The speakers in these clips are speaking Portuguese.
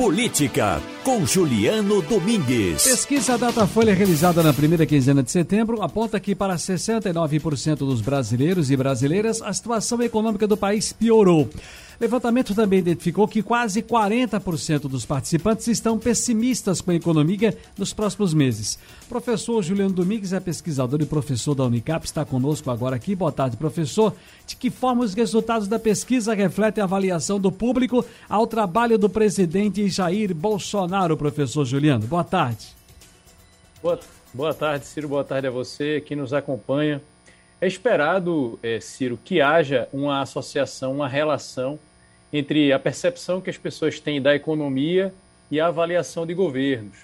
Política, com Juliano Domingues. Pesquisa Datafolha realizada na primeira quinzena de setembro aponta que para 69% dos brasileiros e brasileiras a situação econômica do país piorou. Levantamento também identificou que quase 40% dos participantes estão pessimistas com a economia nos próximos meses. Professor Juliano Domingues é pesquisador e professor da Unicap, está conosco agora aqui. Boa tarde, professor. De que forma os resultados da pesquisa refletem a avaliação do público ao trabalho do presidente Jair Bolsonaro, professor Juliano? Boa tarde. Boa, boa tarde, Ciro. Boa tarde a você que nos acompanha. É esperado, é, Ciro, que haja uma associação, uma relação entre a percepção que as pessoas têm da economia e a avaliação de governos.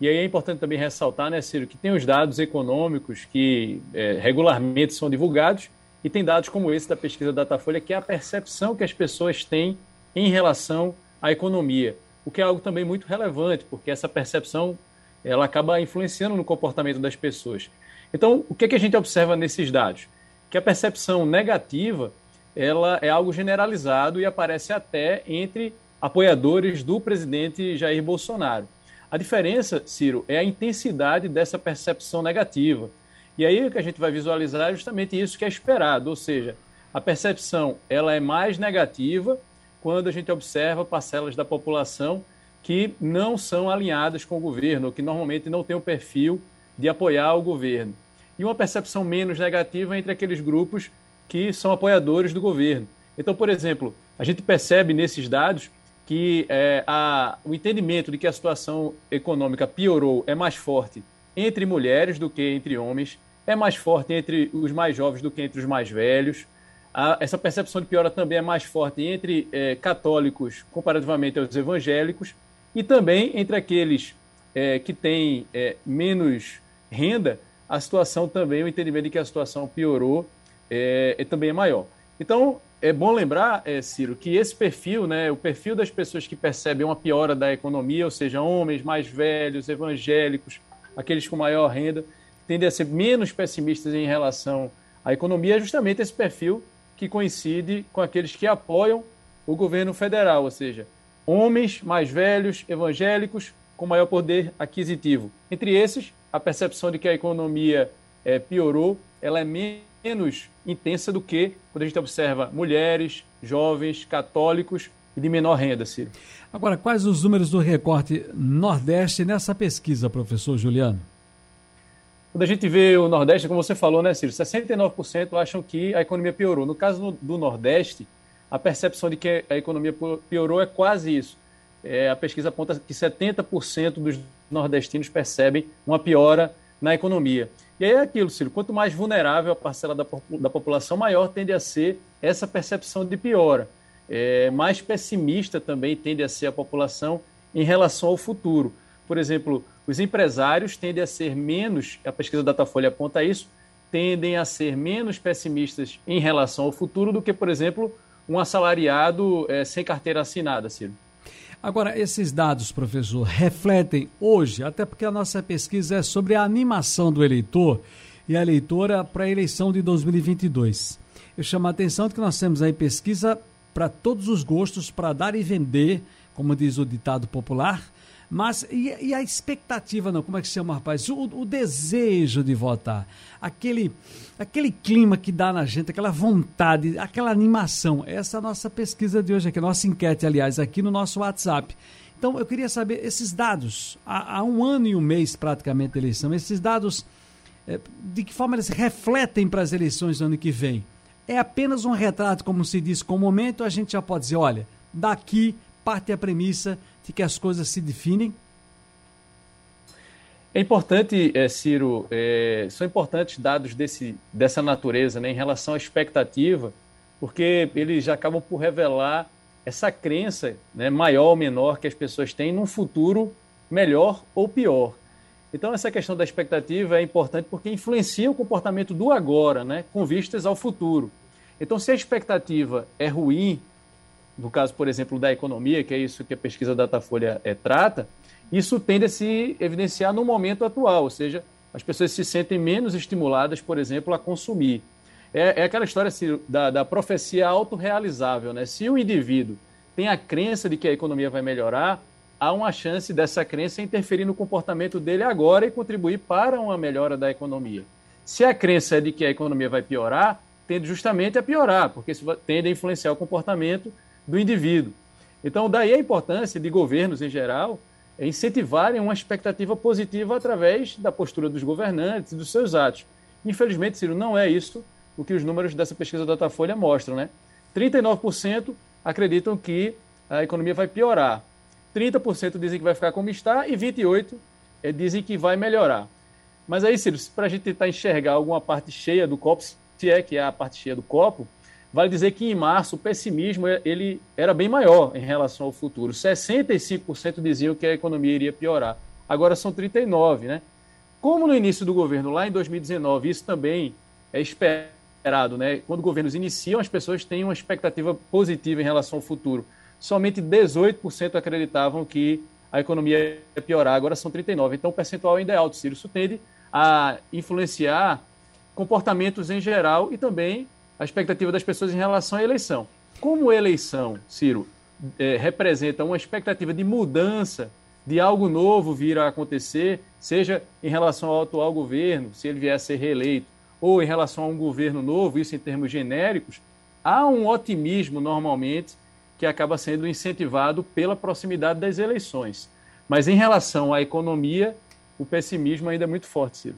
E aí é importante também ressaltar, né, Ciro, que tem os dados econômicos que é, regularmente são divulgados e tem dados como esse da pesquisa Datafolha, que é a percepção que as pessoas têm em relação à economia, o que é algo também muito relevante, porque essa percepção ela acaba influenciando no comportamento das pessoas. Então, o que, é que a gente observa nesses dados? Que a percepção negativa ela é algo generalizado e aparece até entre apoiadores do presidente Jair Bolsonaro. A diferença, Ciro, é a intensidade dessa percepção negativa. E aí o que a gente vai visualizar é justamente isso que é esperado, ou seja, a percepção ela é mais negativa quando a gente observa parcelas da população que não são alinhadas com o governo, que normalmente não têm o perfil de apoiar o governo. E uma percepção menos negativa entre aqueles grupos que são apoiadores do governo. Então, por exemplo, a gente percebe nesses dados que é, a, o entendimento de que a situação econômica piorou é mais forte entre mulheres do que entre homens, é mais forte entre os mais jovens do que entre os mais velhos. A, essa percepção de piora também é mais forte entre é, católicos comparativamente aos evangélicos e também entre aqueles é, que têm é, menos renda, a situação também, o entendimento de que a situação piorou é, é, também é maior. Então, é bom lembrar, é, Ciro, que esse perfil, né, o perfil das pessoas que percebem uma piora da economia, ou seja, homens mais velhos, evangélicos, aqueles com maior renda, tendem a ser menos pessimistas em relação à economia, é justamente esse perfil que coincide com aqueles que apoiam o governo federal, ou seja, homens mais velhos, evangélicos, com maior poder aquisitivo. Entre esses, a percepção de que a economia é, piorou, ela é menos intensa do que quando a gente observa mulheres, jovens, católicos e de menor renda, Ciro. Agora, quais os números do recorte Nordeste nessa pesquisa, professor Juliano? Quando a gente vê o Nordeste, como você falou, né, Ciro, 69% acham que a economia piorou. No caso do Nordeste, a percepção de que a economia piorou é quase isso. É, a pesquisa aponta que 70% dos nordestinos percebem uma piora na economia. E aí é aquilo, Ciro, quanto mais vulnerável a parcela da, da população, maior tende a ser essa percepção de piora. É, mais pessimista também tende a ser a população em relação ao futuro. Por exemplo, os empresários tendem a ser menos, a pesquisa da Datafolha aponta isso, tendem a ser menos pessimistas em relação ao futuro do que, por exemplo, um assalariado é, sem carteira assinada, Ciro. Agora, esses dados, professor, refletem hoje, até porque a nossa pesquisa é sobre a animação do eleitor e a eleitora para a eleição de 2022. Eu chamo a atenção de que nós temos aí pesquisa para todos os gostos, para dar e vender, como diz o ditado popular, mas e, e, a expectativa, não? Como é que se chama, rapaz? O, o, desejo de votar. Aquele, aquele clima que dá na gente, aquela vontade, aquela animação. Essa é a nossa pesquisa de hoje aqui, a nossa enquete, aliás, aqui no nosso WhatsApp. Então, eu queria saber esses dados, há, há um ano e um mês praticamente da eleição, esses dados, é, de que forma eles refletem para as eleições do ano que vem? É apenas um retrato, como se diz, com o momento, a gente já pode dizer, olha, daqui parte a premissa de que as coisas se definem? É importante, é, Ciro, é, são importantes dados desse, dessa natureza né, em relação à expectativa, porque eles acabam por revelar essa crença né, maior ou menor que as pessoas têm num futuro melhor ou pior. Então, essa questão da expectativa é importante porque influencia o comportamento do agora, né, com vistas ao futuro. Então, se a expectativa é ruim, no caso, por exemplo, da economia, que é isso que a pesquisa Datafolha é, trata, isso tende a se evidenciar no momento atual, ou seja, as pessoas se sentem menos estimuladas, por exemplo, a consumir. É, é aquela história assim, da, da profecia autorrealizável. Né? Se o indivíduo tem a crença de que a economia vai melhorar, há uma chance dessa crença interferir no comportamento dele agora e contribuir para uma melhora da economia. Se a crença é de que a economia vai piorar, tende justamente a piorar, porque isso tende a influenciar o comportamento do indivíduo. Então, daí a importância de governos em geral incentivarem uma expectativa positiva através da postura dos governantes e dos seus atos. Infelizmente, Ciro, não é isso o que os números dessa pesquisa da Datafolha mostram. Né? 39% acreditam que a economia vai piorar, 30% dizem que vai ficar como está e 28% eh, dizem que vai melhorar. Mas aí, Ciro, para a gente tentar enxergar alguma parte cheia do copo, se é que é a parte cheia do copo, vale dizer que em março o pessimismo eh, ele era bem maior em relação ao futuro. 65% diziam que a economia iria piorar. Agora são 39%, né? Como no início do governo, lá em 2019, isso também é esperado, né? Quando governos iniciam, as pessoas têm uma expectativa positiva em relação ao futuro somente 18% acreditavam que a economia ia piorar, agora são 39%. Então o percentual ainda é alto, Ciro. Isso tende a influenciar comportamentos em geral e também a expectativa das pessoas em relação à eleição. Como eleição, Ciro, é, representa uma expectativa de mudança, de algo novo vir a acontecer, seja em relação ao atual governo, se ele vier a ser reeleito, ou em relação a um governo novo, isso em termos genéricos, há um otimismo normalmente que acaba sendo incentivado pela proximidade das eleições. Mas em relação à economia, o pessimismo ainda é muito forte, Ciro.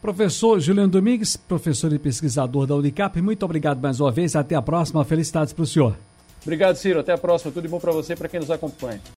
Professor Juliano Domingues, professor e pesquisador da Unicap, muito obrigado mais uma vez. Até a próxima. Felicidades para o senhor. Obrigado, Ciro. Até a próxima. Tudo de bom para você e para quem nos acompanha.